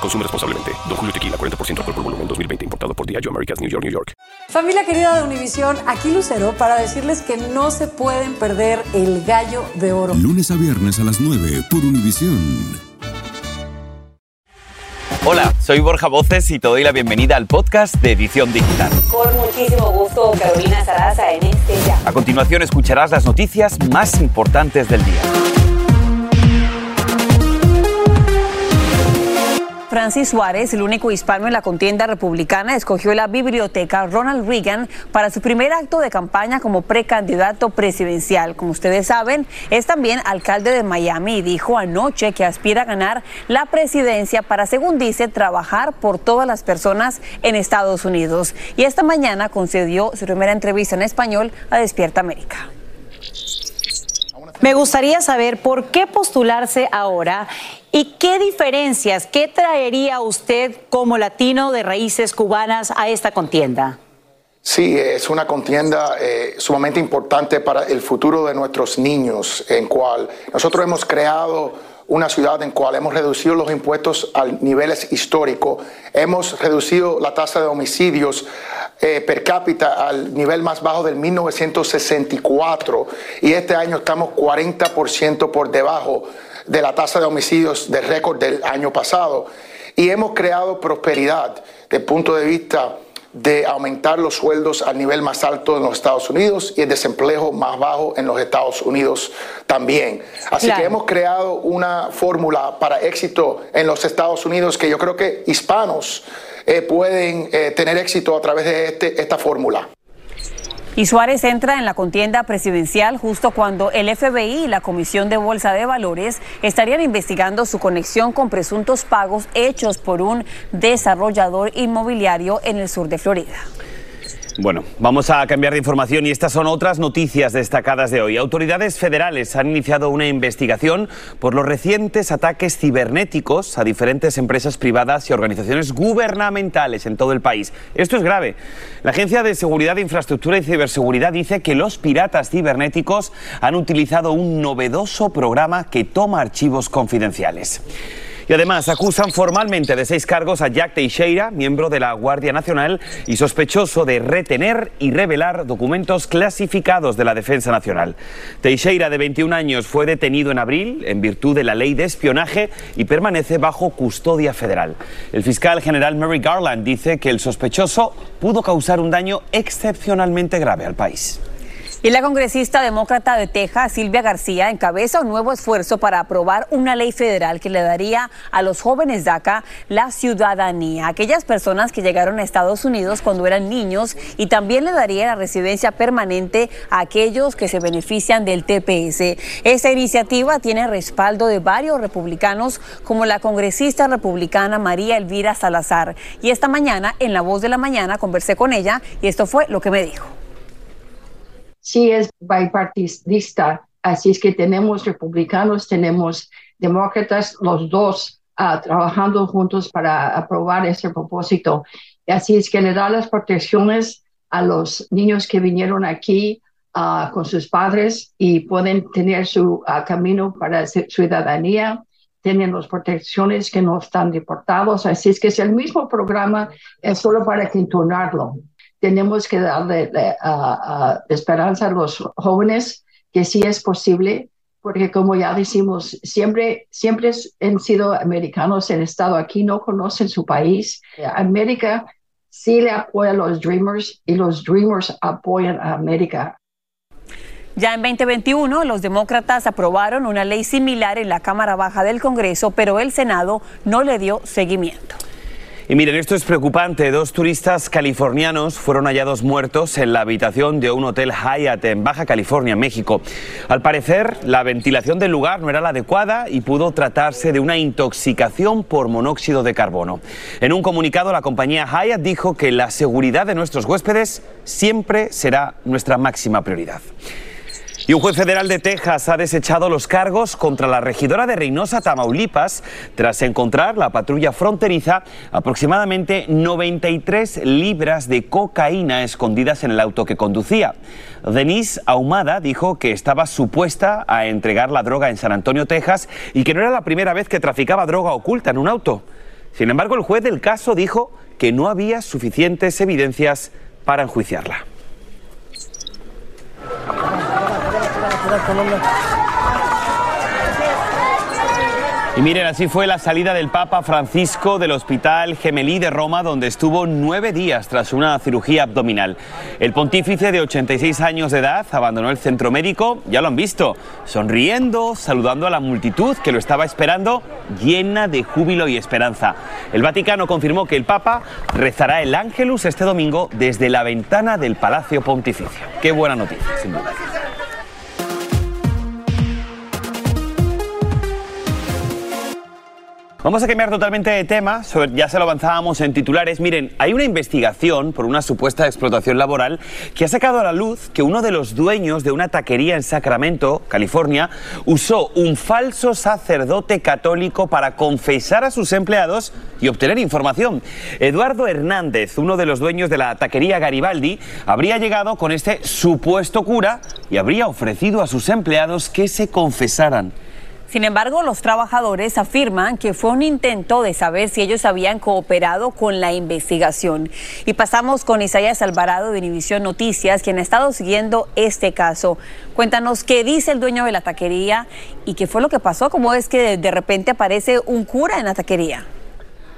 Consume responsablemente. Don Julio Tequila, 40% alcohol por volumen, 2020. Importado por Diageo Americas, New York, New York. Familia querida de Univisión, aquí Lucero para decirles que no se pueden perder el gallo de oro. Lunes a viernes a las 9 por Univisión. Hola, soy Borja Voces y te doy la bienvenida al podcast de Edición Digital. Con muchísimo gusto, Carolina Sarasa en este ya. A continuación escucharás las noticias más importantes del día. Francis Suárez, el único hispano en la contienda republicana, escogió la biblioteca Ronald Reagan para su primer acto de campaña como precandidato presidencial. Como ustedes saben, es también alcalde de Miami y dijo anoche que aspira a ganar la presidencia para, según dice, trabajar por todas las personas en Estados Unidos. Y esta mañana concedió su primera entrevista en español a Despierta América. Me gustaría saber por qué postularse ahora y qué diferencias, qué traería usted como latino de raíces cubanas a esta contienda. Sí, es una contienda eh, sumamente importante para el futuro de nuestros niños, en cual nosotros hemos creado una ciudad en cual hemos reducido los impuestos a niveles históricos, hemos reducido la tasa de homicidios eh, per cápita al nivel más bajo del 1964 y este año estamos 40% por debajo de la tasa de homicidios de récord del año pasado y hemos creado prosperidad desde el punto de vista de aumentar los sueldos al nivel más alto en los Estados Unidos y el desempleo más bajo en los Estados Unidos también. Así que hemos creado una fórmula para éxito en los Estados Unidos que yo creo que hispanos eh, pueden eh, tener éxito a través de este, esta fórmula. Y Suárez entra en la contienda presidencial justo cuando el FBI y la Comisión de Bolsa de Valores estarían investigando su conexión con presuntos pagos hechos por un desarrollador inmobiliario en el sur de Florida. Bueno, vamos a cambiar de información y estas son otras noticias destacadas de hoy. Autoridades federales han iniciado una investigación por los recientes ataques cibernéticos a diferentes empresas privadas y organizaciones gubernamentales en todo el país. Esto es grave. La Agencia de Seguridad de Infraestructura y Ciberseguridad dice que los piratas cibernéticos han utilizado un novedoso programa que toma archivos confidenciales. Y además acusan formalmente de seis cargos a Jack Teixeira, miembro de la Guardia Nacional y sospechoso de retener y revelar documentos clasificados de la Defensa Nacional. Teixeira, de 21 años, fue detenido en abril en virtud de la ley de espionaje y permanece bajo custodia federal. El fiscal general Mary Garland dice que el sospechoso pudo causar un daño excepcionalmente grave al país. Y la congresista demócrata de Texas, Silvia García, encabeza un nuevo esfuerzo para aprobar una ley federal que le daría a los jóvenes DACA la ciudadanía, aquellas personas que llegaron a Estados Unidos cuando eran niños y también le daría la residencia permanente a aquellos que se benefician del TPS. Esta iniciativa tiene respaldo de varios republicanos como la congresista republicana María Elvira Salazar. Y esta mañana, en La Voz de la Mañana, conversé con ella y esto fue lo que me dijo sí es bipartidista, así es que tenemos republicanos, tenemos demócratas, los dos uh, trabajando juntos para aprobar ese propósito. Así es que le da las protecciones a los niños que vinieron aquí uh, con sus padres y pueden tener su uh, camino para ciudadanía tienen las protecciones que no están deportados. Así es que es el mismo programa, es solo para continuarlo tenemos que darle esperanza a los jóvenes que sí es posible, porque como ya decimos, siempre, siempre han sido americanos, han estado aquí, no conocen su país. América sí le apoya a los Dreamers y los Dreamers apoyan a América. Ya en 2021, los demócratas aprobaron una ley similar en la Cámara Baja del Congreso, pero el Senado no le dio seguimiento. Y miren, esto es preocupante. Dos turistas californianos fueron hallados muertos en la habitación de un hotel Hyatt en Baja California, México. Al parecer, la ventilación del lugar no era la adecuada y pudo tratarse de una intoxicación por monóxido de carbono. En un comunicado, la compañía Hyatt dijo que la seguridad de nuestros huéspedes siempre será nuestra máxima prioridad. Y un juez federal de Texas ha desechado los cargos contra la regidora de Reynosa, Tamaulipas, tras encontrar la patrulla fronteriza aproximadamente 93 libras de cocaína escondidas en el auto que conducía. Denise Ahumada dijo que estaba supuesta a entregar la droga en San Antonio, Texas, y que no era la primera vez que traficaba droga oculta en un auto. Sin embargo, el juez del caso dijo que no había suficientes evidencias para enjuiciarla. Y miren, así fue la salida del Papa Francisco del Hospital Gemelí de Roma, donde estuvo nueve días tras una cirugía abdominal. El pontífice de 86 años de edad abandonó el centro médico, ya lo han visto, sonriendo, saludando a la multitud que lo estaba esperando, llena de júbilo y esperanza. El Vaticano confirmó que el Papa rezará el Ángelus este domingo desde la ventana del Palacio Pontificio. Qué buena noticia, sin duda. Vamos a cambiar totalmente de tema, ya se lo avanzábamos en titulares. Miren, hay una investigación por una supuesta explotación laboral que ha sacado a la luz que uno de los dueños de una taquería en Sacramento, California, usó un falso sacerdote católico para confesar a sus empleados y obtener información. Eduardo Hernández, uno de los dueños de la taquería Garibaldi, habría llegado con este supuesto cura y habría ofrecido a sus empleados que se confesaran. Sin embargo, los trabajadores afirman que fue un intento de saber si ellos habían cooperado con la investigación. Y pasamos con Isaías Alvarado de Univisión Noticias, quien ha estado siguiendo este caso. Cuéntanos qué dice el dueño de la taquería y qué fue lo que pasó, cómo es que de repente aparece un cura en la taquería.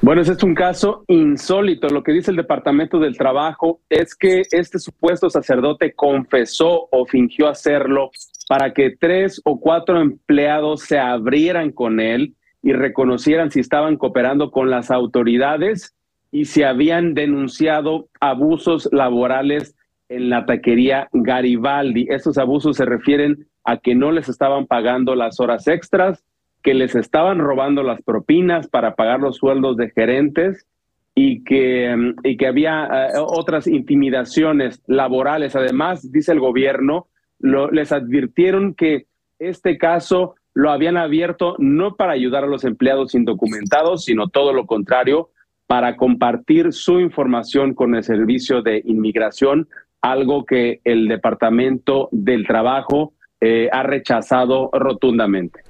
Bueno, ese es un caso insólito. Lo que dice el Departamento del Trabajo es que este supuesto sacerdote confesó o fingió hacerlo para que tres o cuatro empleados se abrieran con él y reconocieran si estaban cooperando con las autoridades y si habían denunciado abusos laborales en la taquería Garibaldi. Estos abusos se refieren a que no les estaban pagando las horas extras, que les estaban robando las propinas para pagar los sueldos de gerentes y que, y que había eh, otras intimidaciones laborales. Además, dice el gobierno, les advirtieron que este caso lo habían abierto no para ayudar a los empleados indocumentados, sino todo lo contrario, para compartir su información con el Servicio de Inmigración, algo que el Departamento del Trabajo eh, ha rechazado rotundamente.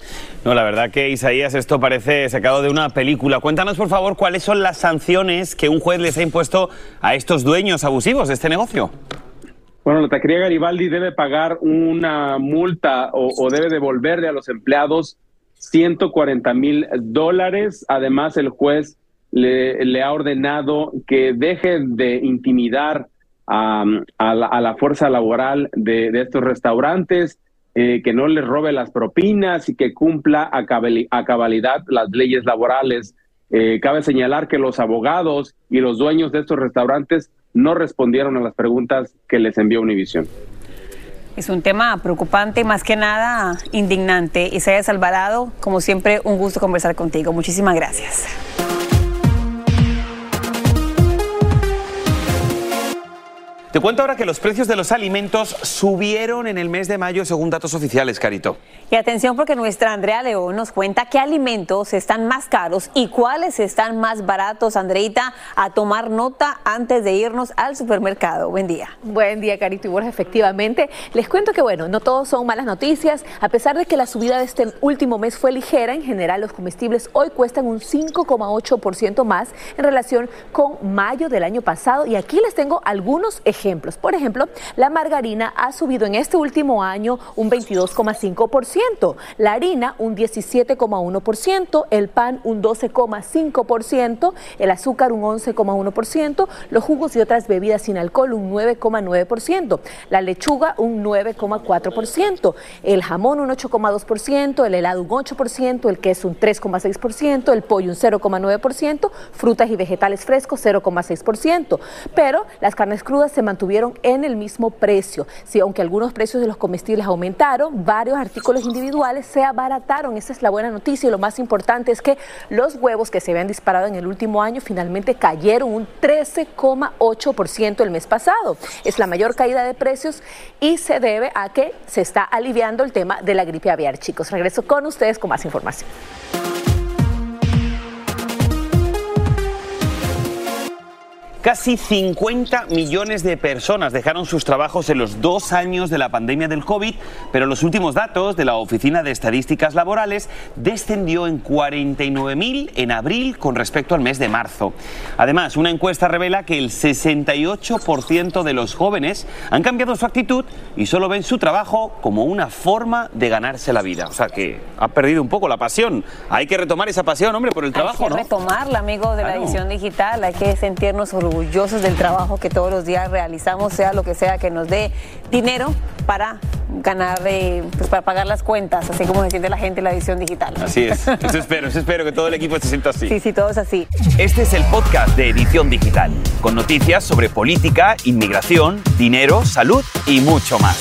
No, la verdad que Isaías, esto parece sacado de una película. Cuéntanos, por favor, cuáles son las sanciones que un juez les ha impuesto a estos dueños abusivos de este negocio. Bueno, la taquería Garibaldi debe pagar una multa o, debe devolverle a los empleados 140 mil dólares. Además, el juez le, ha ordenado que deje de intimidar a, la, fuerza laboral de, estos restaurantes, eh, que no les robe las propinas y que cumpla a, cabalidad las leyes laborales. Eh, cabe señalar que los abogados y los dueños de estos restaurantes no respondieron a las preguntas que les envió Univision. Es un tema preocupante, más que nada indignante. Isaías Alvarado, como siempre, un gusto conversar contigo. Muchísimas gracias. Te cuento ahora que los precios de los alimentos subieron en el mes de mayo según datos oficiales, Carito. Y atención porque nuestra Andrea León nos cuenta qué alimentos están más caros y cuáles están más baratos. Andreita, a tomar nota antes de irnos al supermercado. Buen día. Buen día, Carito y Borja. Efectivamente, les cuento que bueno, no todos son malas noticias. A pesar de que la subida de este último mes fue ligera, en general los comestibles hoy cuestan un 5,8% más en relación con mayo del año pasado. Y aquí les tengo algunos ejemplos Por ejemplo, la margarina ha subido en este último año un 22,5%, la harina un 17,1%, el pan un 12,5%, el azúcar un 11,1%, los jugos y otras bebidas sin alcohol un 9,9%, la lechuga un 9,4%, el jamón un 8,2%, el helado un 8%, el queso un 3,6%, el pollo un 0,9%, frutas y vegetales frescos 0,6%, pero las carnes crudas se mantuvieron en el mismo precio. Si aunque algunos precios de los comestibles aumentaron, varios artículos individuales se abarataron. Esa es la buena noticia y lo más importante es que los huevos que se habían disparado en el último año finalmente cayeron un 13,8% el mes pasado. Es la mayor caída de precios y se debe a que se está aliviando el tema de la gripe aviar. Chicos, regreso con ustedes con más información. Casi 50 millones de personas dejaron sus trabajos en los dos años de la pandemia del COVID, pero los últimos datos de la Oficina de Estadísticas Laborales descendió en 49.000 en abril con respecto al mes de marzo. Además, una encuesta revela que el 68% de los jóvenes han cambiado su actitud y solo ven su trabajo como una forma de ganarse la vida. O sea que ha perdido un poco la pasión. Hay que retomar esa pasión, hombre, por el trabajo, hay que ¿no? retomarla, amigos de la Claro. edición digital. Hay que sentirnos orgullosos del trabajo que todos los días realizamos, sea lo que sea que nos dé dinero para ganar, eh, pues para pagar las cuentas, así como se siente la gente en la edición digital. Así es. Eso espero, eso espero que todo el equipo se sienta así. Sí, sí, todo es así. Este es el podcast de Edición Digital, con noticias sobre política, inmigración, dinero, salud y mucho más.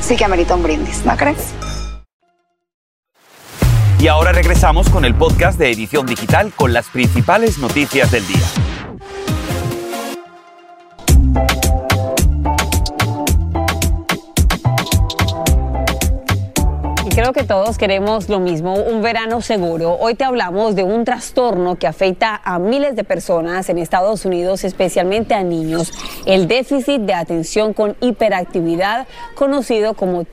sí que amerita un brindis, ¿no crees? Y ahora regresamos con el podcast de Edición Digital con las principales noticias del día. Creo que todos queremos lo mismo, un verano seguro. Hoy te hablamos de un trastorno que afecta a miles de personas en Estados Unidos, especialmente a niños, el déficit de atención con hiperactividad, conocido como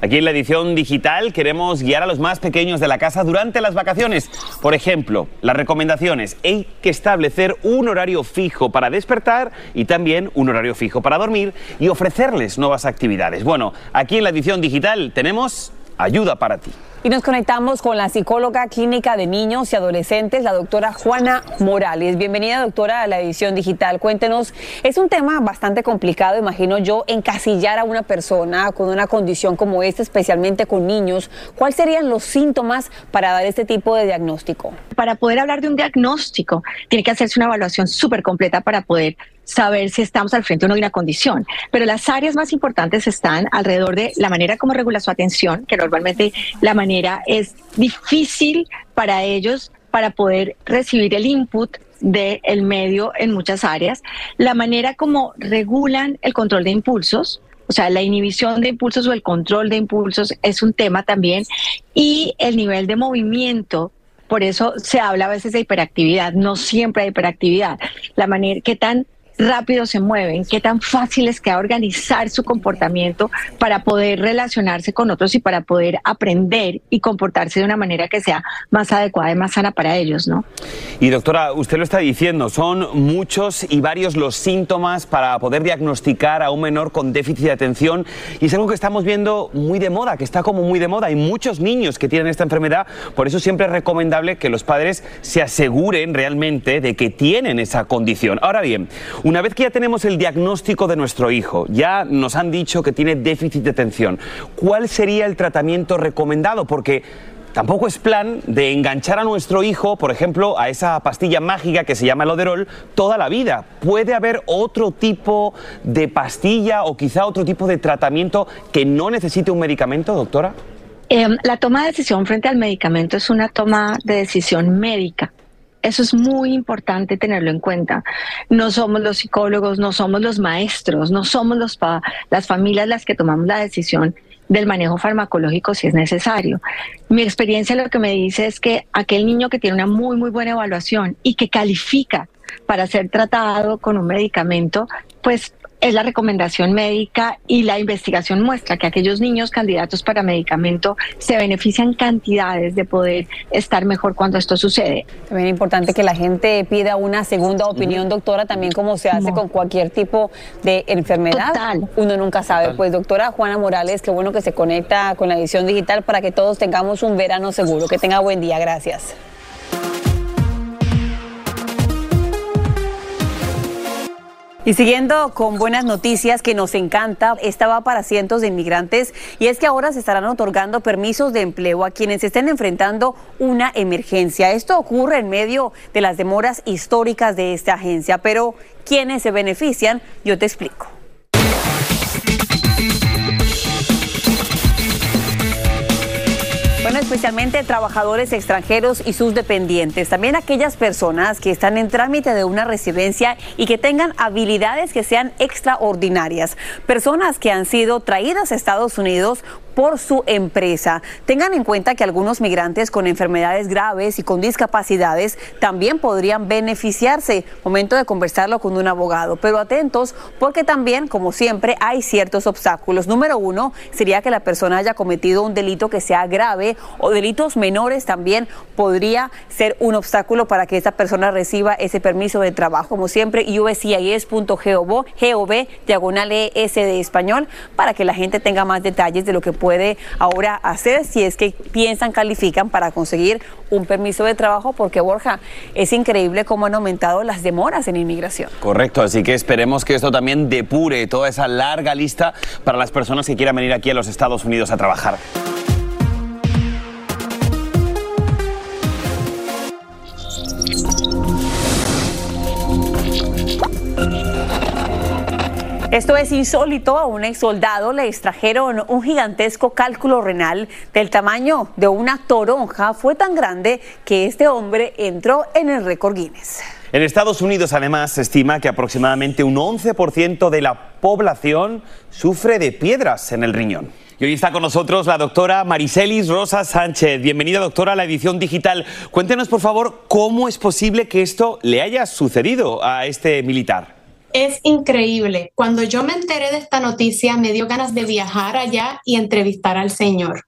Aquí en la edición digital queremos guiar a los más pequeños de la casa durante las vacaciones. Por ejemplo, las recomendaciones. Hay que establecer un horario fijo para despertar y también un horario fijo para dormir y ofrecerles nuevas actividades. Bueno, aquí en la edición digital tenemos ayuda para ti. Y nos conectamos con la psicóloga clínica de niños y adolescentes, la doctora Juana Morales. Bienvenida, doctora, a la edición digital. Cuéntenos, es un tema bastante complicado, imagino yo, encasillar a una persona con una condición como esta, especialmente con niños. ¿Cuáles serían los síntomas para dar este tipo de diagnóstico? Para poder hablar de un diagnóstico, tiene que hacerse una evaluación súper completa para poder saber si estamos al frente o no de una condición. Pero las áreas más importantes están alrededor de la manera como regula su atención, que normalmente la manera es difícil para ellos para poder recibir el input del medio en muchas áreas, la manera como regulan el control de impulsos, o sea, la inhibición de impulsos o el control de impulsos es un tema también, y el nivel de movimiento por eso se habla a veces de hiperactividad, no siempre hay hiperactividad. La manera, qué tan rápido se mueven, qué tan fácil es que organizar su comportamiento para poder relacionarse con otros y para poder aprender y comportarse de una manera que sea más adecuada y más sana para ellos, ¿no? Y doctora, usted lo está diciendo, son muchos y varios los síntomas para poder diagnosticar a un menor con déficit de atención y es algo que estamos viendo muy de moda, que está como muy de moda. Hay muchos niños que tienen esta enfermedad, por eso siempre es recomendable que los padres se aseguren realmente de que tienen esa condición. Ahora bien, una vez que ya tenemos el diagnóstico de nuestro hijo, ya nos han dicho que tiene déficit de atención, ¿cuál sería el tratamiento recomendado? Porque Tampoco es plan de enganchar a nuestro hijo, por ejemplo, a esa pastilla mágica que se llama el Oderol toda la vida. ¿Puede haber otro tipo de pastilla o quizá otro tipo de tratamiento que no necesite un medicamento, doctora? Em, la toma de decisión frente al medicamento es una toma de decisión médica. Eso es muy importante tenerlo en cuenta. No somos los psicólogos, no somos los maestros, no somos los las familias las que tomamos la decisión del manejo farmacológico si es necesario. Mi experiencia lo que me dice es que aquel niño que tiene una muy, muy buena evaluación y que califica para ser tratado con un medicamento, pues es la recomendación médica y la investigación muestra que aquellos niños candidatos para medicamento se benefician cantidades de poder estar mejor cuando esto sucede. También es importante que la gente pida una segunda opinión, doctora, también como se hace con cualquier tipo de enfermedad. Total. Uno nunca sabe. Pues doctora Juana Morales, qué bueno que se conecta con la edición digital para que todos tengamos un verano seguro. Que tenga buen día. Gracias. Y siguiendo con buenas noticias que nos encanta, esta va para cientos de inmigrantes y es que ahora se estarán otorgando permisos de empleo a quienes estén enfrentando una emergencia. Esto ocurre en medio de las demoras históricas de esta agencia, pero ¿quiénes se benefician? Yo te explico. Especialmente trabajadores extranjeros y sus dependientes, también aquellas personas que están en trámite de una residencia y que tengan habilidades que sean extraordinarias, personas que han sido traídas a Estados Unidos por su empresa. Tengan en cuenta que algunos migrantes con enfermedades graves y con discapacidades también podrían beneficiarse. Momento de conversarlo con un abogado, pero atentos porque también, como siempre, hay ciertos obstáculos. Número uno sería que la persona haya cometido un delito que sea grave o delitos menores también podría ser un obstáculo para que esta persona reciba ese permiso de trabajo. Como siempre, uscis.gov, diagonal ES de español, para que la gente tenga más detalles de lo que puede puede ahora hacer si es que piensan, califican para conseguir un permiso de trabajo, porque Borja, es increíble cómo han aumentado las demoras en inmigración. Correcto, así que esperemos que esto también depure toda esa larga lista para las personas que quieran venir aquí a los Estados Unidos a trabajar. Esto es insólito. A un ex soldado le extrajeron un gigantesco cálculo renal del tamaño de una toronja. Fue tan grande que este hombre entró en el récord Guinness. En Estados Unidos, además, se estima que aproximadamente un 11% de la población sufre de piedras en el riñón. Y hoy está con nosotros la doctora Maricelis Rosa Sánchez. Bienvenida, doctora, a la edición digital. Cuéntenos, por favor, cómo es posible que esto le haya sucedido a este militar. Es increíble. Cuando yo me enteré de esta noticia, me dio ganas de viajar allá y entrevistar al Señor.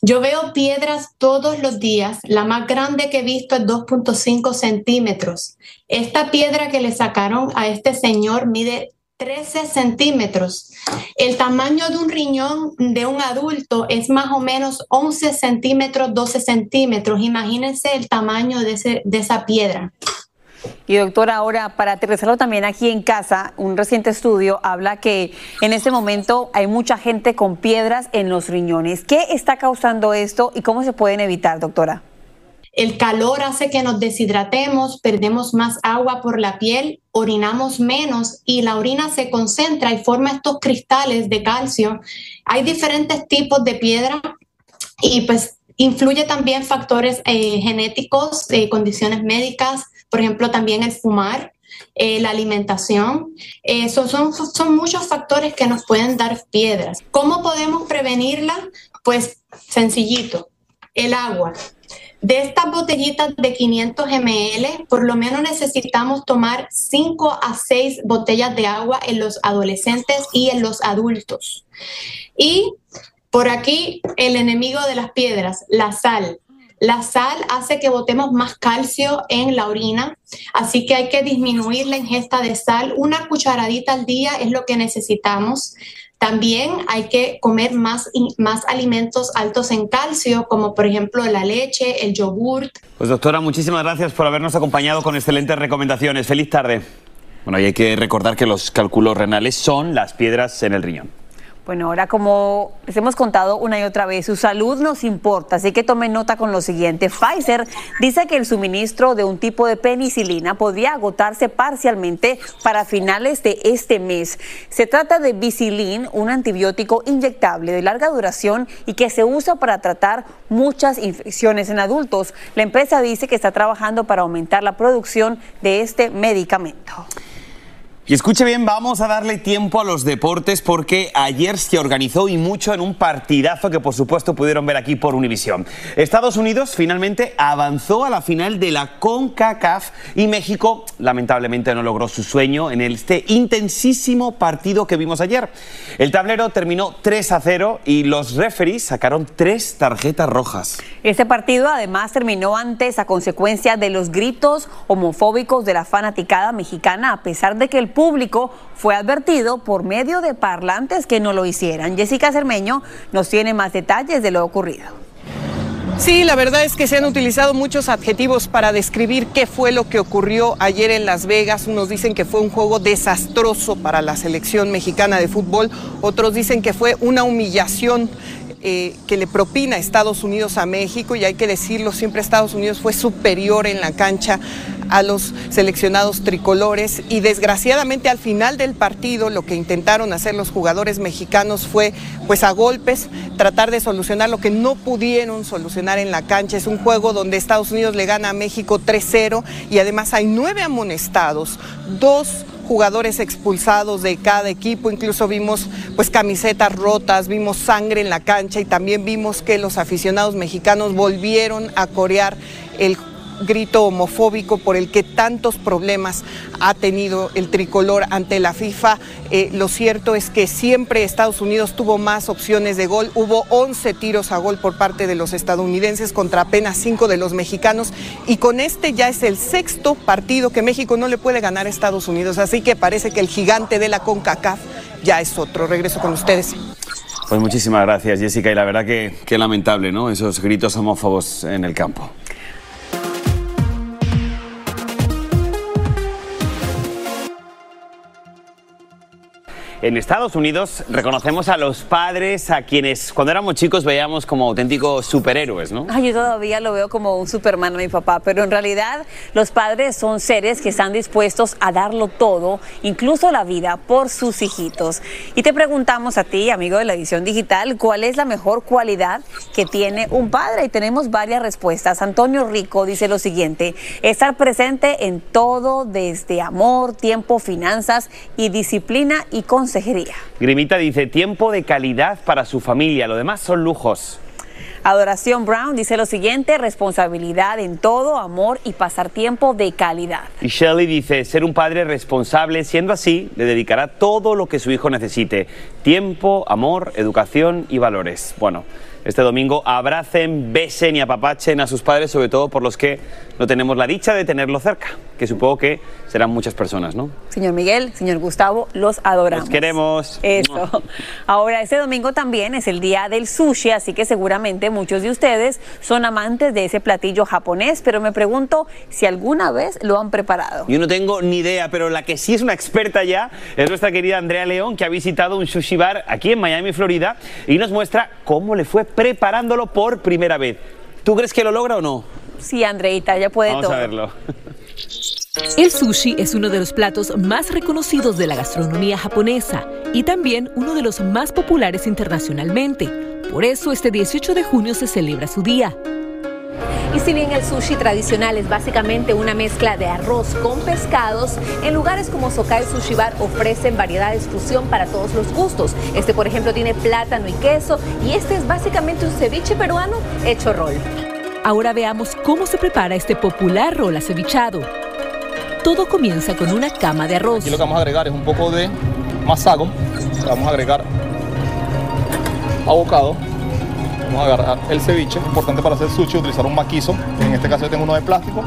Yo veo piedras todos los días. La más grande que he visto es 2.5 centímetros. Esta piedra que le sacaron a este señor mide 13 centímetros. El tamaño de un riñón de un adulto es más o menos 11 centímetros, 12 centímetros. Imagínense el tamaño de, de esa piedra. Y doctora, ahora para aterrizarlo también aquí en casa, un reciente estudio habla que en este momento hay mucha gente con piedras en los riñones. ¿Qué está causando esto y cómo se pueden evitar, doctora? El calor hace que nos deshidratemos, perdemos más agua por la piel, orinamos menos y la orina se concentra y forma estos cristales de calcio. Hay diferentes tipos de piedra y pues influye también factores eh, genéticos, eh, condiciones médicas, por ejemplo, también el fumar, eh, la alimentación. Eh, son, son muchos factores que nos pueden dar piedras. ¿Cómo podemos prevenirla? Pues sencillito, el agua. De estas botellitas de 500 ml, por lo menos necesitamos tomar 5 a 6 botellas de agua en los adolescentes y en los adultos. Y por aquí, el enemigo de las piedras, la sal. La sal hace que botemos más calcio en la orina, así que hay que disminuir la ingesta de sal. Una cucharadita al día es lo que necesitamos. También hay que comer más, más alimentos altos en calcio, como por ejemplo la leche, el yogurt. Pues doctora, muchísimas gracias por habernos acompañado con excelentes recomendaciones. Feliz tarde. Bueno, y hay que recordar que los cálculos renales son las piedras en el riñón. Bueno, ahora como les hemos contado una y otra vez, su salud nos importa, así que tomen nota con lo siguiente. Pfizer dice que el suministro de un tipo de penicilina podría agotarse parcialmente para finales de este mes. Se trata de Vicilin, un antibiótico inyectable de larga duración y que se usa para tratar muchas infecciones en adultos. La empresa dice que está trabajando para aumentar la producción de este medicamento. Y escuche bien, vamos a darle tiempo a los deportes porque ayer se organizó y mucho en un partidazo que por supuesto pudieron ver aquí por Univisión. Estados Unidos finalmente avanzó a la final de la CONCACAF y México lamentablemente no logró su sueño en este intensísimo partido que vimos ayer. El tablero terminó 3 a 0 y los referees sacaron tres tarjetas rojas. Este partido además terminó antes a consecuencia de los gritos homofóbicos de la fanaticada mexicana a pesar de que el público fue advertido por medio de parlantes que no lo hicieran. Jessica Cermeño nos tiene más detalles de lo ocurrido. Sí, la verdad es que se han utilizado muchos adjetivos para describir qué fue lo que ocurrió ayer en Las Vegas. Unos dicen que fue un juego desastroso para la selección mexicana de fútbol, otros dicen que fue una humillación eh, que le propina Estados Unidos a México y hay que decirlo, siempre Estados Unidos fue superior en la cancha a los seleccionados tricolores y desgraciadamente al final del partido lo que intentaron hacer los jugadores mexicanos fue pues a golpes tratar de solucionar lo que no pudieron solucionar en la cancha. Es un juego donde Estados Unidos le gana a México 3-0 y además hay nueve amonestados, dos jugadores expulsados de cada equipo, incluso vimos pues camisetas rotas, vimos sangre en la cancha y también vimos que los aficionados mexicanos volvieron a corear el grito homofóbico por el que tantos problemas ha tenido el tricolor ante la FIFA. Eh, lo cierto es que siempre Estados Unidos tuvo más opciones de gol. Hubo 11 tiros a gol por parte de los estadounidenses contra apenas 5 de los mexicanos. Y con este ya es el sexto partido que México no le puede ganar a Estados Unidos. Así que parece que el gigante de la CONCACAF ya es otro. Regreso con ustedes. Pues muchísimas gracias, Jessica. Y la verdad que, que lamentable, ¿no? Esos gritos homófobos en el campo. En Estados Unidos reconocemos a los padres a quienes cuando éramos chicos veíamos como auténticos superhéroes, ¿no? Ay, yo todavía lo veo como un Superman a mi papá, pero en realidad los padres son seres que están dispuestos a darlo todo, incluso la vida, por sus hijitos. Y te preguntamos a ti, amigo de la edición digital, ¿cuál es la mejor cualidad que tiene un padre? Y tenemos varias respuestas. Antonio Rico dice lo siguiente, estar presente en todo desde amor, tiempo, finanzas y disciplina y con Grimita dice, tiempo de calidad para su familia, lo demás son lujos. Adoración Brown dice lo siguiente, responsabilidad en todo, amor y pasar tiempo de calidad. Y Shelley dice, ser un padre responsable, siendo así, le dedicará todo lo que su hijo necesite, tiempo, amor, educación y valores. Bueno, este domingo abracen, besen y apapachen a sus padres, sobre todo por los que no tenemos la dicha de tenerlo cerca, que supongo que serán muchas personas, ¿no? Señor Miguel, señor Gustavo, los adoramos. Los queremos. Eso. Ahora, este domingo también es el día del sushi, así que seguramente muchos de ustedes son amantes de ese platillo japonés, pero me pregunto si alguna vez lo han preparado. Yo no tengo ni idea, pero la que sí es una experta ya es nuestra querida Andrea León, que ha visitado un sushi bar aquí en Miami, Florida, y nos muestra cómo le fue preparándolo por primera vez. ¿Tú crees que lo logra o no? Sí, Andreita, ya puede Vamos todo. a verlo. El sushi es uno de los platos más reconocidos de la gastronomía japonesa y también uno de los más populares internacionalmente. Por eso este 18 de junio se celebra su día. Y si bien el sushi tradicional es básicamente una mezcla de arroz con pescados, en lugares como Sokai Sushi Bar ofrecen variedades fusión para todos los gustos. Este, por ejemplo, tiene plátano y queso y este es básicamente un ceviche peruano hecho rol. Ahora veamos cómo se prepara este popular rol acevichado. Todo comienza con una cama de arroz. Aquí lo que vamos a agregar es un poco de masago. Vamos a agregar abocado. Vamos a agarrar el ceviche. Importante para hacer sushi utilizar un maquizo. En este caso yo tengo uno de plástico.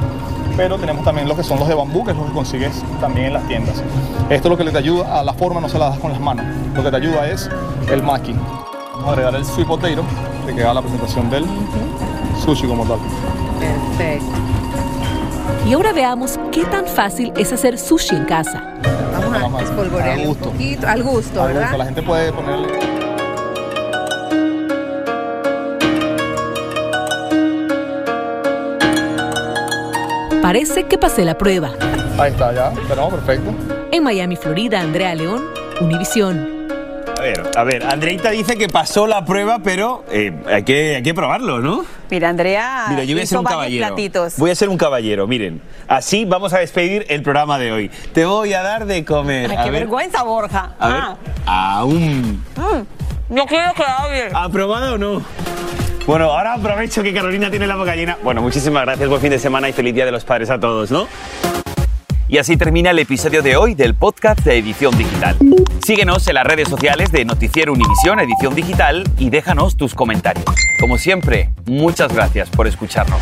Pero tenemos también lo que son los de bambú, que es lo que consigues también en las tiendas. Esto lo que le te ayuda a la forma, no se la das con las manos. Lo que te ayuda es el maki. Vamos a agregar el sweet potato, que queda la presentación del sushi como tal. Perfecto. Y ahora veamos qué tan fácil es hacer sushi en casa. Vamos a espolvorearle Al un gusto. poquito, al gusto, Al gusto, ¿verdad? La gente puede ponerle Parece que pasé la prueba. Ahí está, ya. Tenemos perfecto. En Miami, Florida, Andrea León, Univisión. A ver, a ver, Andreita dice que pasó la prueba, pero eh, hay, que, hay que probarlo, ¿no? Mira, Andrea. Mira, yo voy a ser un caballero. platitos. Voy a ser un caballero, miren. Así vamos a despedir el programa de hoy. Te voy a dar de comer. Ay, a qué ver, vergüenza, Borja. a ver. Ah, Aún. mm, no quiero que hable. ¿Aprobado o no? Bueno, ahora aprovecho que Carolina tiene la boca llena. Bueno, muchísimas gracias, buen fin de semana y feliz Día de los Padres a todos, ¿no? Y así termina el episodio de hoy del podcast de Edición Digital. Síguenos en las redes sociales de Noticiero Univisión Edición Digital y déjanos tus comentarios. Como siempre, muchas gracias por escucharnos.